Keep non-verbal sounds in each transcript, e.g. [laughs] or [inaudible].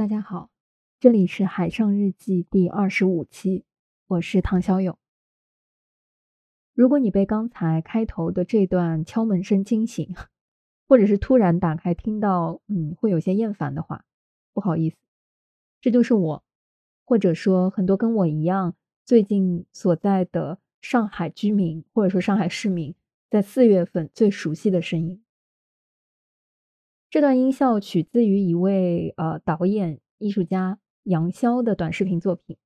大家好，这里是海上日记第二十五期，我是唐小友。如果你被刚才开头的这段敲门声惊醒，或者是突然打开听到，嗯，会有些厌烦的话，不好意思，这就是我，或者说很多跟我一样最近所在的上海居民，或者说上海市民，在四月份最熟悉的声音。这段音效取自于一位呃导演艺术家杨潇的短视频作品。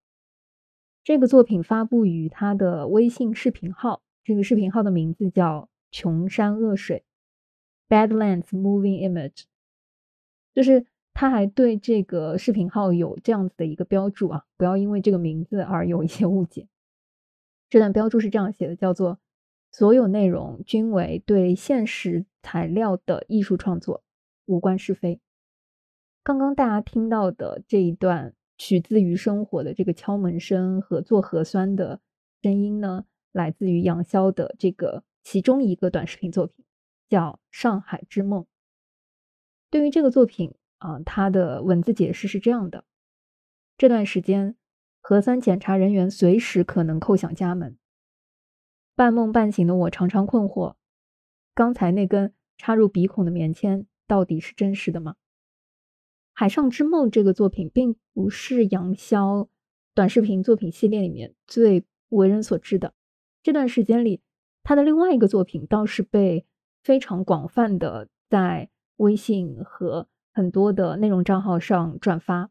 这个作品发布于他的微信视频号，这个视频号的名字叫“穷山恶水 ”（Badlands Moving Image）。就是他还对这个视频号有这样子的一个标注啊，不要因为这个名字而有一些误解。这段标注是这样写的，叫做“所有内容均为对现实材料的艺术创作”。无关是非。刚刚大家听到的这一段取自于生活的这个敲门声和做核酸的声音呢，来自于杨潇的这个其中一个短视频作品，叫《上海之梦》。对于这个作品啊，它的文字解释是这样的：这段时间，核酸检查人员随时可能叩响家门。半梦半醒的我常常困惑，刚才那根插入鼻孔的棉签。到底是真实的吗？《海上之梦》这个作品并不是杨潇短视频作品系列里面最为人所知的。这段时间里，他的另外一个作品倒是被非常广泛的在微信和很多的内容账号上转发。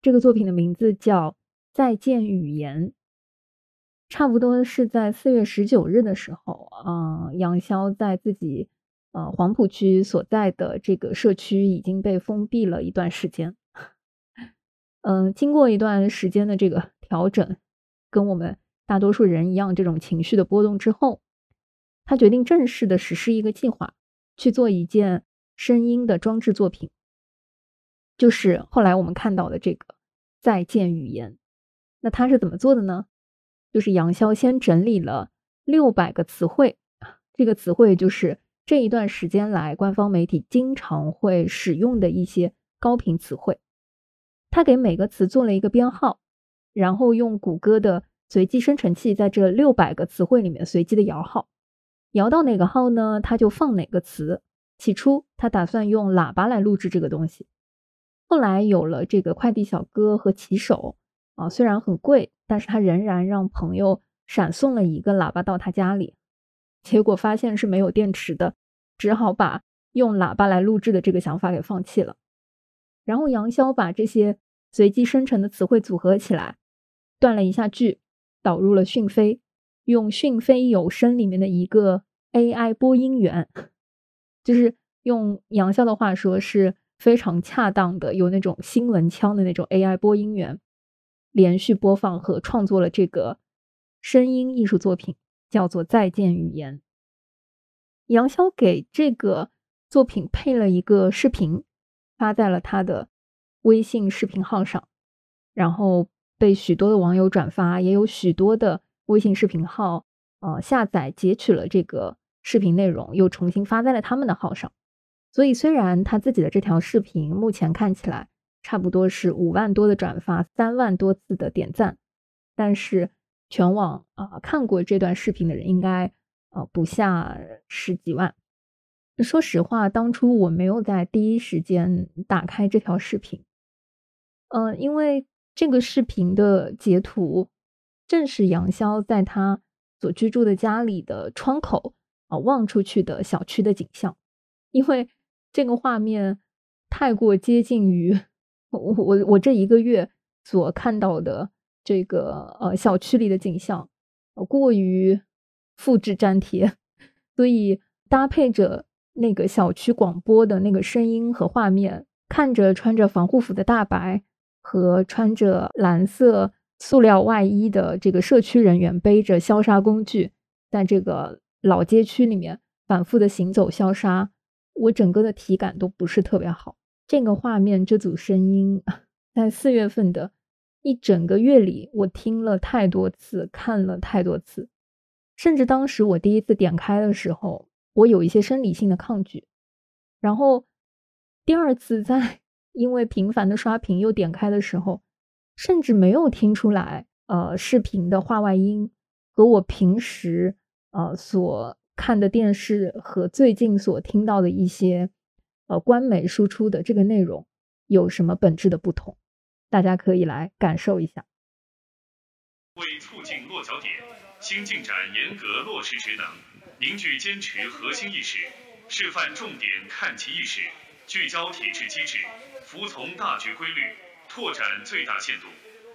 这个作品的名字叫《再见语言》。差不多是在四月十九日的时候，啊，杨潇在自己。呃，黄浦区所在的这个社区已经被封闭了一段时间。嗯，经过一段时间的这个调整，跟我们大多数人一样，这种情绪的波动之后，他决定正式的实施一个计划，去做一件声音的装置作品，就是后来我们看到的这个再见语言。那他是怎么做的呢？就是杨潇先整理了六百个词汇，这个词汇就是。这一段时间来，官方媒体经常会使用的一些高频词汇，他给每个词做了一个编号，然后用谷歌的随机生成器在这六百个词汇里面随机的摇号，摇到哪个号呢，他就放哪个词。起初他打算用喇叭来录制这个东西，后来有了这个快递小哥和骑手啊，虽然很贵，但是他仍然让朋友闪送了一个喇叭到他家里。结果发现是没有电池的，只好把用喇叭来录制的这个想法给放弃了。然后杨潇把这些随机生成的词汇组合起来，断了一下句，导入了讯飞，用讯飞有声里面的一个 AI 播音员，就是用杨潇的话说是非常恰当的，有那种新闻腔的那种 AI 播音员，连续播放和创作了这个声音艺术作品。叫做再见语言。杨潇给这个作品配了一个视频，发在了他的微信视频号上，然后被许多的网友转发，也有许多的微信视频号呃下载截取了这个视频内容，又重新发在了他们的号上。所以虽然他自己的这条视频目前看起来差不多是五万多的转发，三万多次的点赞，但是。全网啊看过这段视频的人应该呃不下十几万。说实话，当初我没有在第一时间打开这条视频，嗯，因为这个视频的截图正是杨潇在他所居住的家里的窗口啊望出去的小区的景象，因为这个画面太过接近于 [laughs] 我我我这一个月所看到的。这个呃小区里的景象，过于复制粘贴，所以搭配着那个小区广播的那个声音和画面，看着穿着防护服的大白和穿着蓝色塑料外衣的这个社区人员背着消杀工具，在这个老街区里面反复的行走消杀，我整个的体感都不是特别好。这个画面，这组声音，在四月份的。一整个月里，我听了太多次，看了太多次，甚至当时我第一次点开的时候，我有一些生理性的抗拒。然后第二次在因为频繁的刷屏又点开的时候，甚至没有听出来，呃，视频的话外音和我平时呃所看的电视和最近所听到的一些呃官媒输出的这个内容有什么本质的不同？大家可以来感受一下。为促进落脚点，新进展严格落实职能，凝聚坚持核心意识，示范重点看齐意识。聚焦体制机制，服从大局规律，拓展最大限度，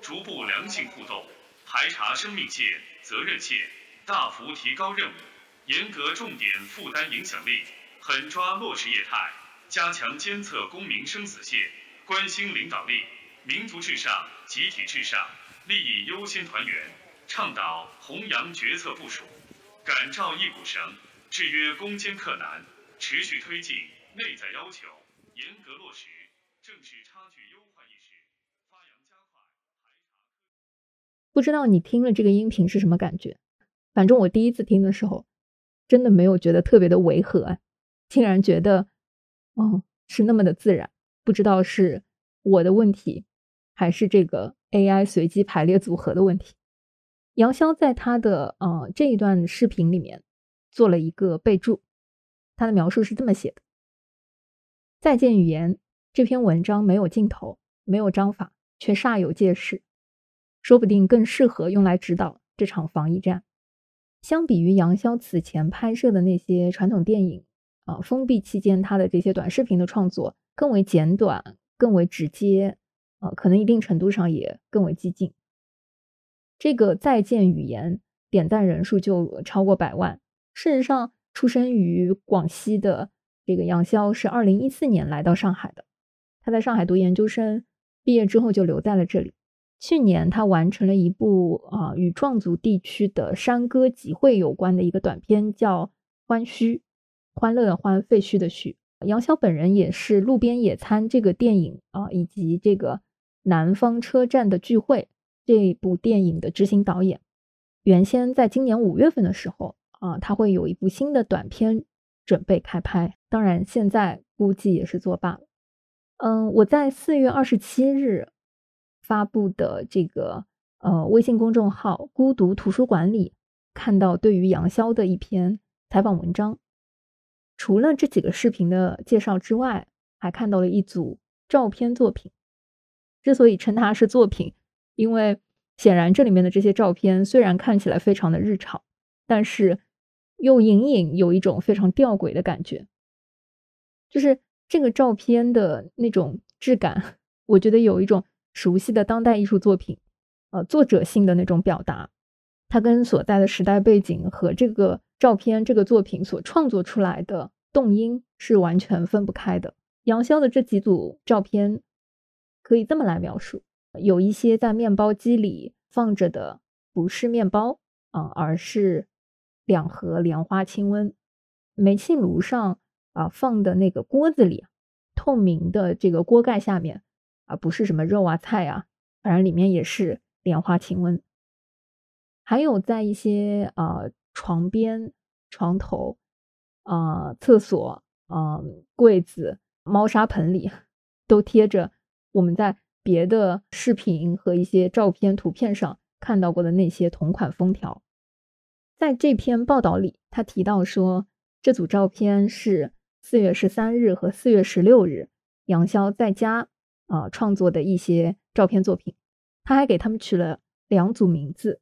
逐步良性互动，排查生命线、责任线，大幅提高任务，严格重点负担影响力，狠抓落实业态，加强监测公民生死线，关心领导力，民族至上、集体至上，利益优先团圆，倡导弘扬决策部署，感召一股绳，制约攻坚克难，持续推进内在要求。严格落实，正视差距优化意识，发扬加快排查。不知道你听了这个音频是什么感觉？反正我第一次听的时候，真的没有觉得特别的违和，竟然觉得，哦，是那么的自然。不知道是我的问题，还是这个 AI 随机排列组合的问题。杨潇在他的呃这一段视频里面做了一个备注，他的描述是这么写的。再见语言这篇文章没有镜头，没有章法，却煞有介事，说不定更适合用来指导这场防疫战。相比于杨潇此前拍摄的那些传统电影，啊，封闭期间他的这些短视频的创作更为简短，更为直接，啊，可能一定程度上也更为激进。这个再见语言点赞人数就超过百万。事实上，出生于广西的。这个杨潇是二零一四年来到上海的，他在上海读研究生，毕业之后就留在了这里。去年他完成了一部啊与壮族地区的山歌集会有关的一个短片，叫《欢墟》，欢乐的欢，废墟的墟。杨潇本人也是《路边野餐》这个电影啊以及这个《南方车站的聚会》这部电影的执行导演。原先在今年五月份的时候啊，他会有一部新的短片。准备开拍，当然现在估计也是作罢了。嗯，我在四月二十七日发布的这个呃微信公众号“孤独图书馆”里看到对于杨潇的一篇采访文章。除了这几个视频的介绍之外，还看到了一组照片作品。之所以称它是作品，因为显然这里面的这些照片虽然看起来非常的日常，但是。又隐隐有一种非常吊诡的感觉，就是这个照片的那种质感，我觉得有一种熟悉的当代艺术作品，呃，作者性的那种表达，它跟所在的时代背景和这个照片这个作品所创作出来的动因是完全分不开的。杨潇的这几组照片可以这么来描述：有一些在面包机里放着的不是面包啊，而是。两盒莲花清瘟，煤气炉上啊放的那个锅子里，透明的这个锅盖下面啊不是什么肉啊菜啊，反正里面也是莲花清瘟。还有在一些啊床边、床头、啊厕所、啊柜子、猫砂盆里，[laughs] 都贴着我们在别的视频和一些照片、图片上看到过的那些同款封条。在这篇报道里，他提到说，这组照片是四月十三日和四月十六日杨潇在家啊创作的一些照片作品。他还给他们取了两组名字，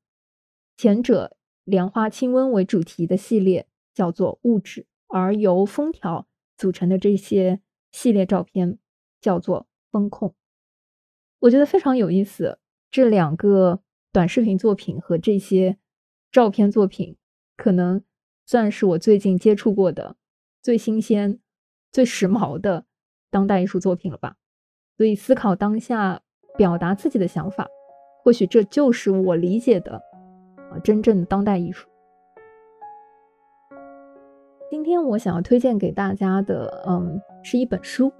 前者莲花清瘟为主题的系列叫做物质，而由封条组成的这些系列照片叫做风控。我觉得非常有意思，这两个短视频作品和这些。照片作品可能算是我最近接触过的最新鲜、最时髦的当代艺术作品了吧。所以思考当下，表达自己的想法，或许这就是我理解的啊真正的当代艺术。今天我想要推荐给大家的，嗯，是一本书，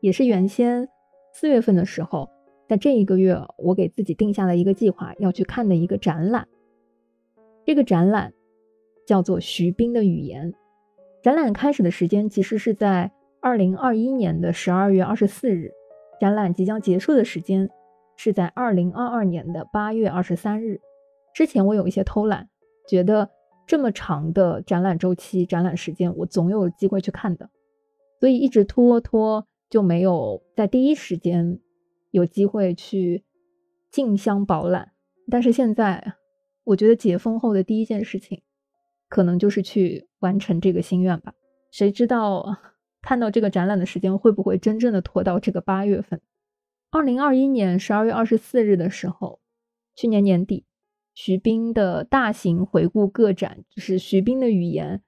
也是原先四月份的时候，在这一个月我给自己定下了一个计划要去看的一个展览。这个展览叫做徐冰的语言。展览开始的时间其实是在二零二一年的十二月二十四日，展览即将结束的时间是在二零二二年的八月二十三日。之前我有一些偷懒，觉得这么长的展览周期、展览时间，我总有机会去看的，所以一直拖拖就没有在第一时间有机会去竞相饱览。但是现在，我觉得解封后的第一件事情，可能就是去完成这个心愿吧。谁知道看到这个展览的时间会不会真正的拖到这个八月份？二零二一年十二月二十四日的时候，去年年底。徐冰的大型回顾个展，就是徐冰的语言，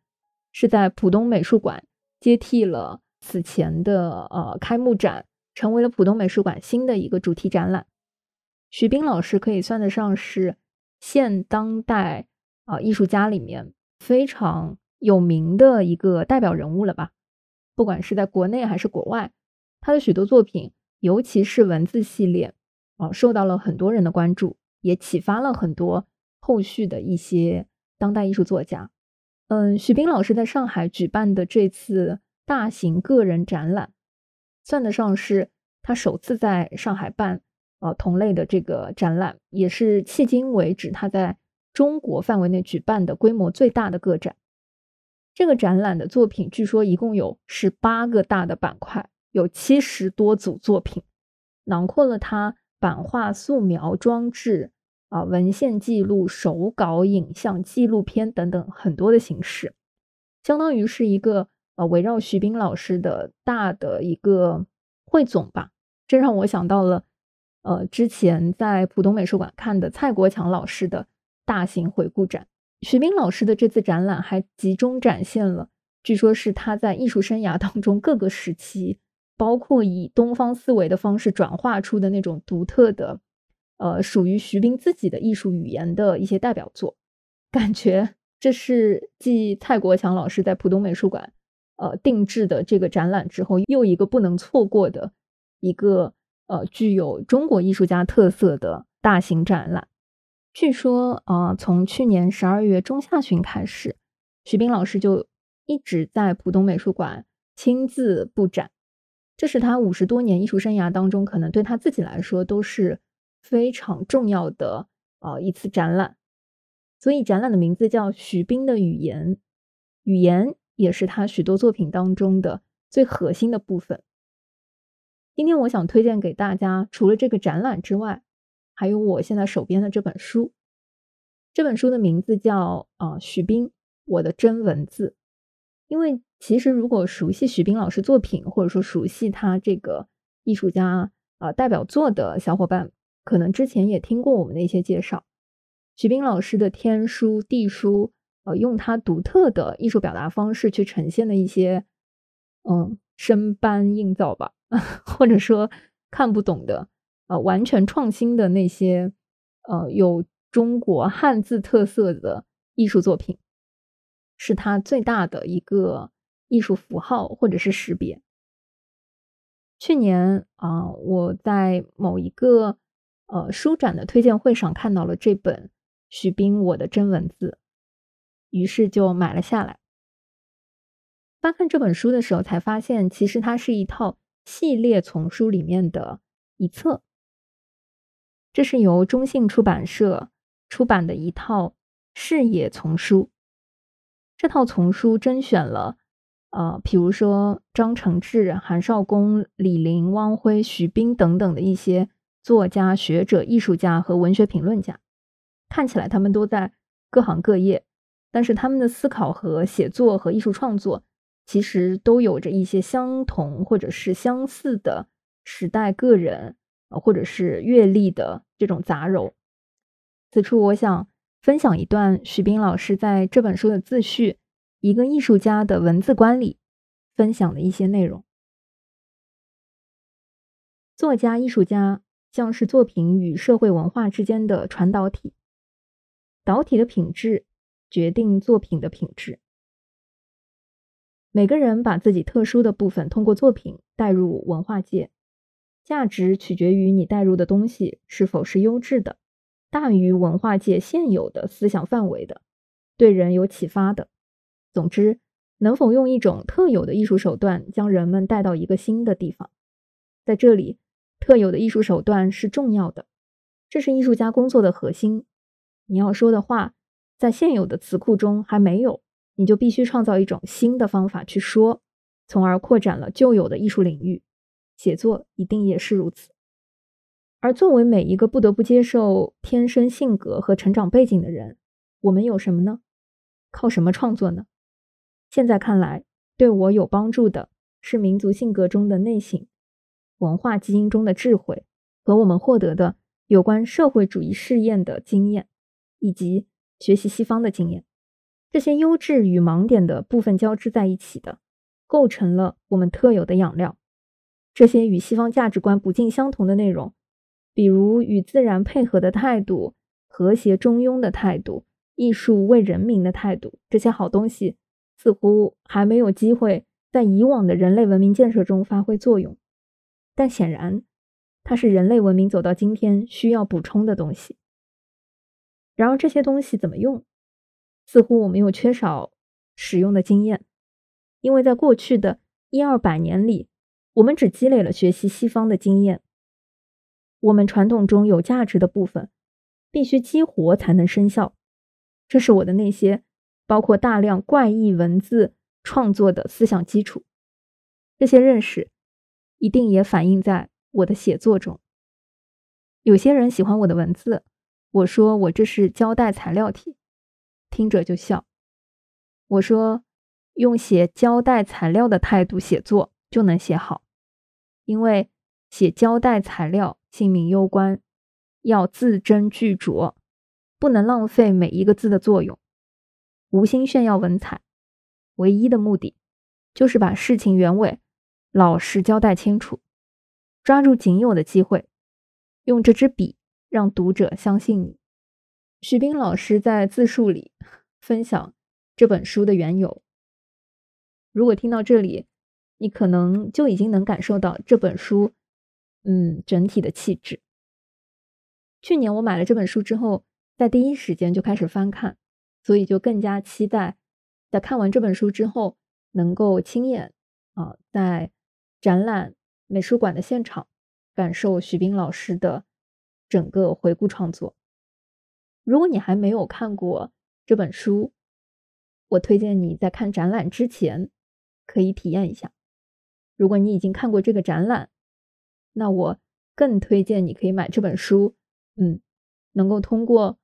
是在浦东美术馆接替了此前的呃开幕展，成为了浦东美术馆新的一个主题展览。徐冰老师可以算得上是现当代啊艺术家里面非常有名的一个代表人物了吧？不管是在国内还是国外，他的许多作品，尤其是文字系列啊，受到了很多人的关注。也启发了很多后续的一些当代艺术作家。嗯，徐冰老师在上海举办的这次大型个人展览，算得上是他首次在上海办呃同类的这个展览，也是迄今为止他在中国范围内举办的规模最大的个展。这个展览的作品据说一共有十八个大的板块，有七十多组作品，囊括了他。版画、素描、装置啊、文献记录、手稿、影像、纪录片等等很多的形式，相当于是一个呃围绕徐冰老师的大的一个汇总吧。这让我想到了呃之前在浦东美术馆看的蔡国强老师的大型回顾展。徐冰老师的这次展览还集中展现了，据说是他在艺术生涯当中各个时期。包括以东方思维的方式转化出的那种独特的，呃，属于徐冰自己的艺术语言的一些代表作，感觉这是继蔡国强老师在浦东美术馆，呃，定制的这个展览之后，又一个不能错过的一个呃具有中国艺术家特色的大型展览。据说啊，从去年十二月中下旬开始，徐冰老师就一直在浦东美术馆亲自布展。这是他五十多年艺术生涯当中，可能对他自己来说都是非常重要的呃一次展览。所以展览的名字叫徐冰的语言，语言也是他许多作品当中的最核心的部分。今天我想推荐给大家，除了这个展览之外，还有我现在手边的这本书。这本书的名字叫啊徐冰，我的真文字。因为其实，如果熟悉徐冰老师作品，或者说熟悉他这个艺术家啊代表作的小伙伴，可能之前也听过我们的一些介绍。徐冰老师的天书、地书，呃，用他独特的艺术表达方式去呈现的一些，嗯，生搬硬造吧，[laughs] 或者说看不懂的，呃，完全创新的那些，呃，有中国汉字特色的艺术作品。是他最大的一个艺术符号或者是识别。去年啊，我在某一个呃书展的推荐会上看到了这本徐斌《我的真文字》，于是就买了下来。翻看这本书的时候，才发现其实它是一套系列丛书里面的一册。这是由中信出版社出版的一套视野丛书。这套丛书甄选了，呃，比如说张承志、韩少功、李林、汪辉、徐冰等等的一些作家、学者、艺术家和文学评论家。看起来他们都在各行各业，但是他们的思考和写作和艺术创作其实都有着一些相同或者是相似的时代、个人啊，或者是阅历的这种杂糅。此处我想。分享一段徐冰老师在这本书的自序《一个艺术家的文字观》里分享的一些内容。作家、艺术家像是作品与社会文化之间的传导体，导体的品质决定作品的品质。每个人把自己特殊的部分通过作品带入文化界，价值取决于你带入的东西是否是优质的。大于文化界现有的思想范围的，对人有启发的。总之，能否用一种特有的艺术手段将人们带到一个新的地方，在这里特有的艺术手段是重要的，这是艺术家工作的核心。你要说的话，在现有的词库中还没有，你就必须创造一种新的方法去说，从而扩展了旧有的艺术领域。写作一定也是如此。而作为每一个不得不接受天生性格和成长背景的人，我们有什么呢？靠什么创作呢？现在看来，对我有帮助的是民族性格中的内省、文化基因中的智慧和我们获得的有关社会主义试验的经验，以及学习西方的经验。这些优质与盲点的部分交织在一起的，构成了我们特有的养料。这些与西方价值观不尽相同的内容。比如与自然配合的态度、和谐中庸的态度、艺术为人民的态度，这些好东西似乎还没有机会在以往的人类文明建设中发挥作用。但显然，它是人类文明走到今天需要补充的东西。然而，这些东西怎么用？似乎我们又缺少使用的经验，因为在过去的一二百年里，我们只积累了学习西方的经验。我们传统中有价值的部分，必须激活才能生效。这是我的那些包括大量怪异文字创作的思想基础。这些认识一定也反映在我的写作中。有些人喜欢我的文字，我说我这是胶带材料题，听着就笑。我说用写胶带材料的态度写作就能写好，因为写胶带材料。性命攸关，要字斟句酌，不能浪费每一个字的作用。无心炫耀文采，唯一的目的就是把事情原委老实交代清楚，抓住仅有的机会，用这支笔让读者相信你。徐斌老师在自述里分享这本书的缘由。如果听到这里，你可能就已经能感受到这本书。嗯，整体的气质。去年我买了这本书之后，在第一时间就开始翻看，所以就更加期待在看完这本书之后，能够亲眼啊，在展览美术馆的现场感受徐冰老师的整个回顾创作。如果你还没有看过这本书，我推荐你在看展览之前可以体验一下。如果你已经看过这个展览，那我更推荐你可以买这本书，嗯，能够通过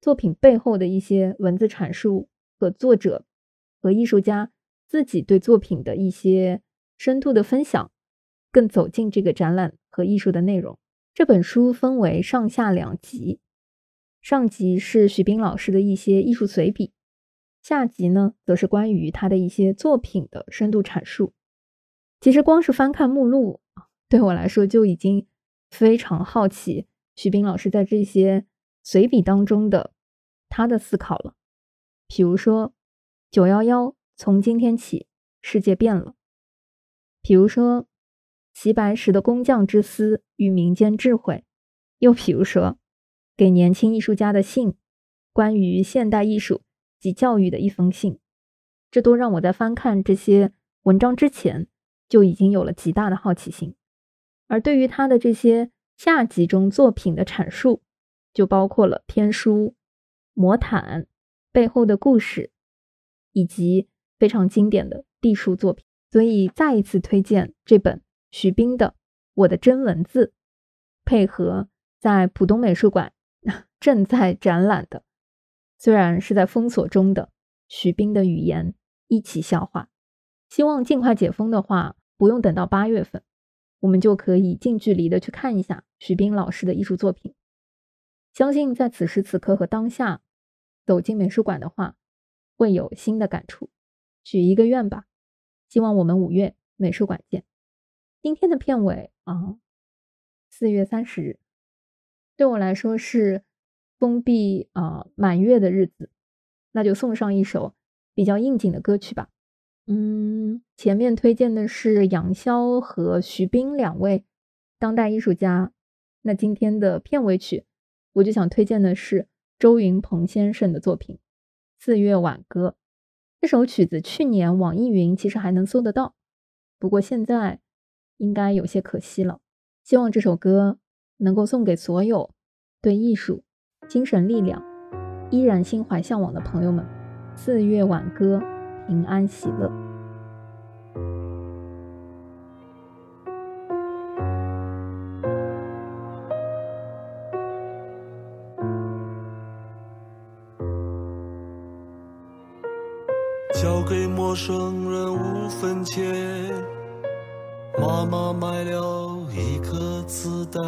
作品背后的一些文字阐述和作者和艺术家自己对作品的一些深度的分享，更走进这个展览和艺术的内容。这本书分为上下两集，上集是徐斌老师的一些艺术随笔，下集呢则是关于他的一些作品的深度阐述。其实光是翻看目录。[laughs] 对我来说就已经非常好奇徐冰老师在这些随笔当中的他的思考了。比如说“九幺幺从今天起，世界变了”，比如说“齐白石的工匠之思与民间智慧”，又比如说“给年轻艺术家的信”，关于现代艺术及教育的一封信，这都让我在翻看这些文章之前就已经有了极大的好奇心。而对于他的这些下集中作品的阐述，就包括了天书、魔毯背后的故事，以及非常经典的地书作品。所以再一次推荐这本徐冰的《我的真文字》，配合在浦东美术馆 [laughs] 正在展览的，虽然是在封锁中的徐冰的语言一起消化。希望尽快解封的话，不用等到八月份。我们就可以近距离的去看一下徐冰老师的艺术作品。相信在此时此刻和当下走进美术馆的话，会有新的感触。许一个愿吧，希望我们五月美术馆见。今天的片尾啊，四月三十日，对我来说是封闭啊满月的日子，那就送上一首比较应景的歌曲吧。嗯，前面推荐的是杨潇和徐冰两位当代艺术家。那今天的片尾曲，我就想推荐的是周云鹏先生的作品《四月挽歌》。这首曲子去年网易云其实还能搜得到，不过现在应该有些可惜了。希望这首歌能够送给所有对艺术、精神力量依然心怀向往的朋友们。四月挽歌，平安喜乐。交给陌生人五分钱，妈妈买了一颗子弹，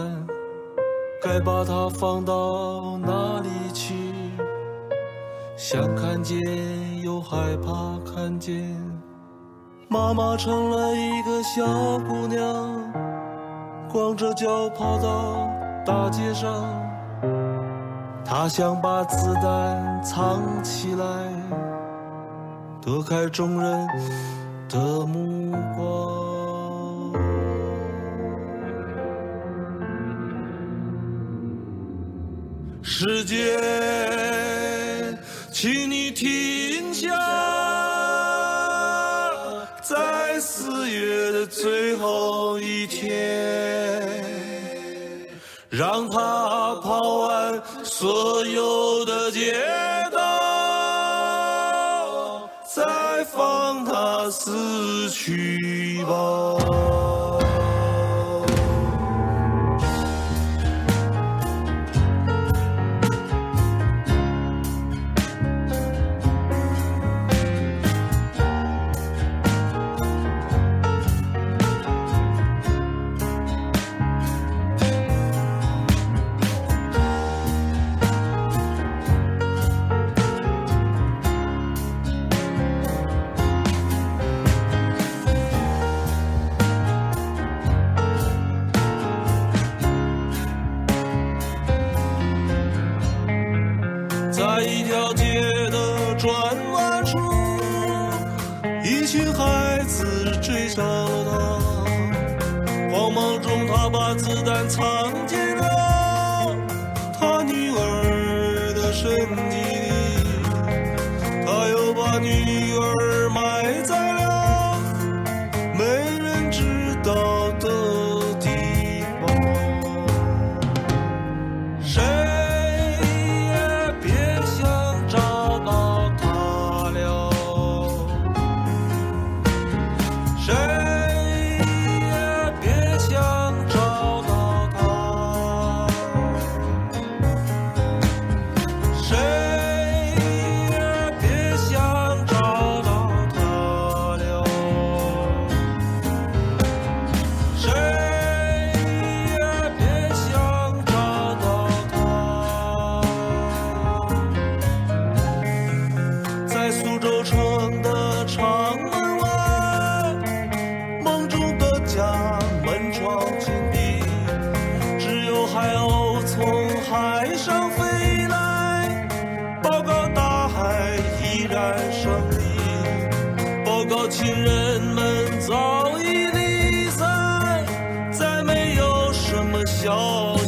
该把它放到哪里去？想看见又害怕看见，妈妈成了一个小姑娘，光着脚跑到大街上，她想把子弹藏起来。躲开众人的目光，时间，请你停下，在四月的最后一天，让它跑完所有的街道。再放它死去吧。yo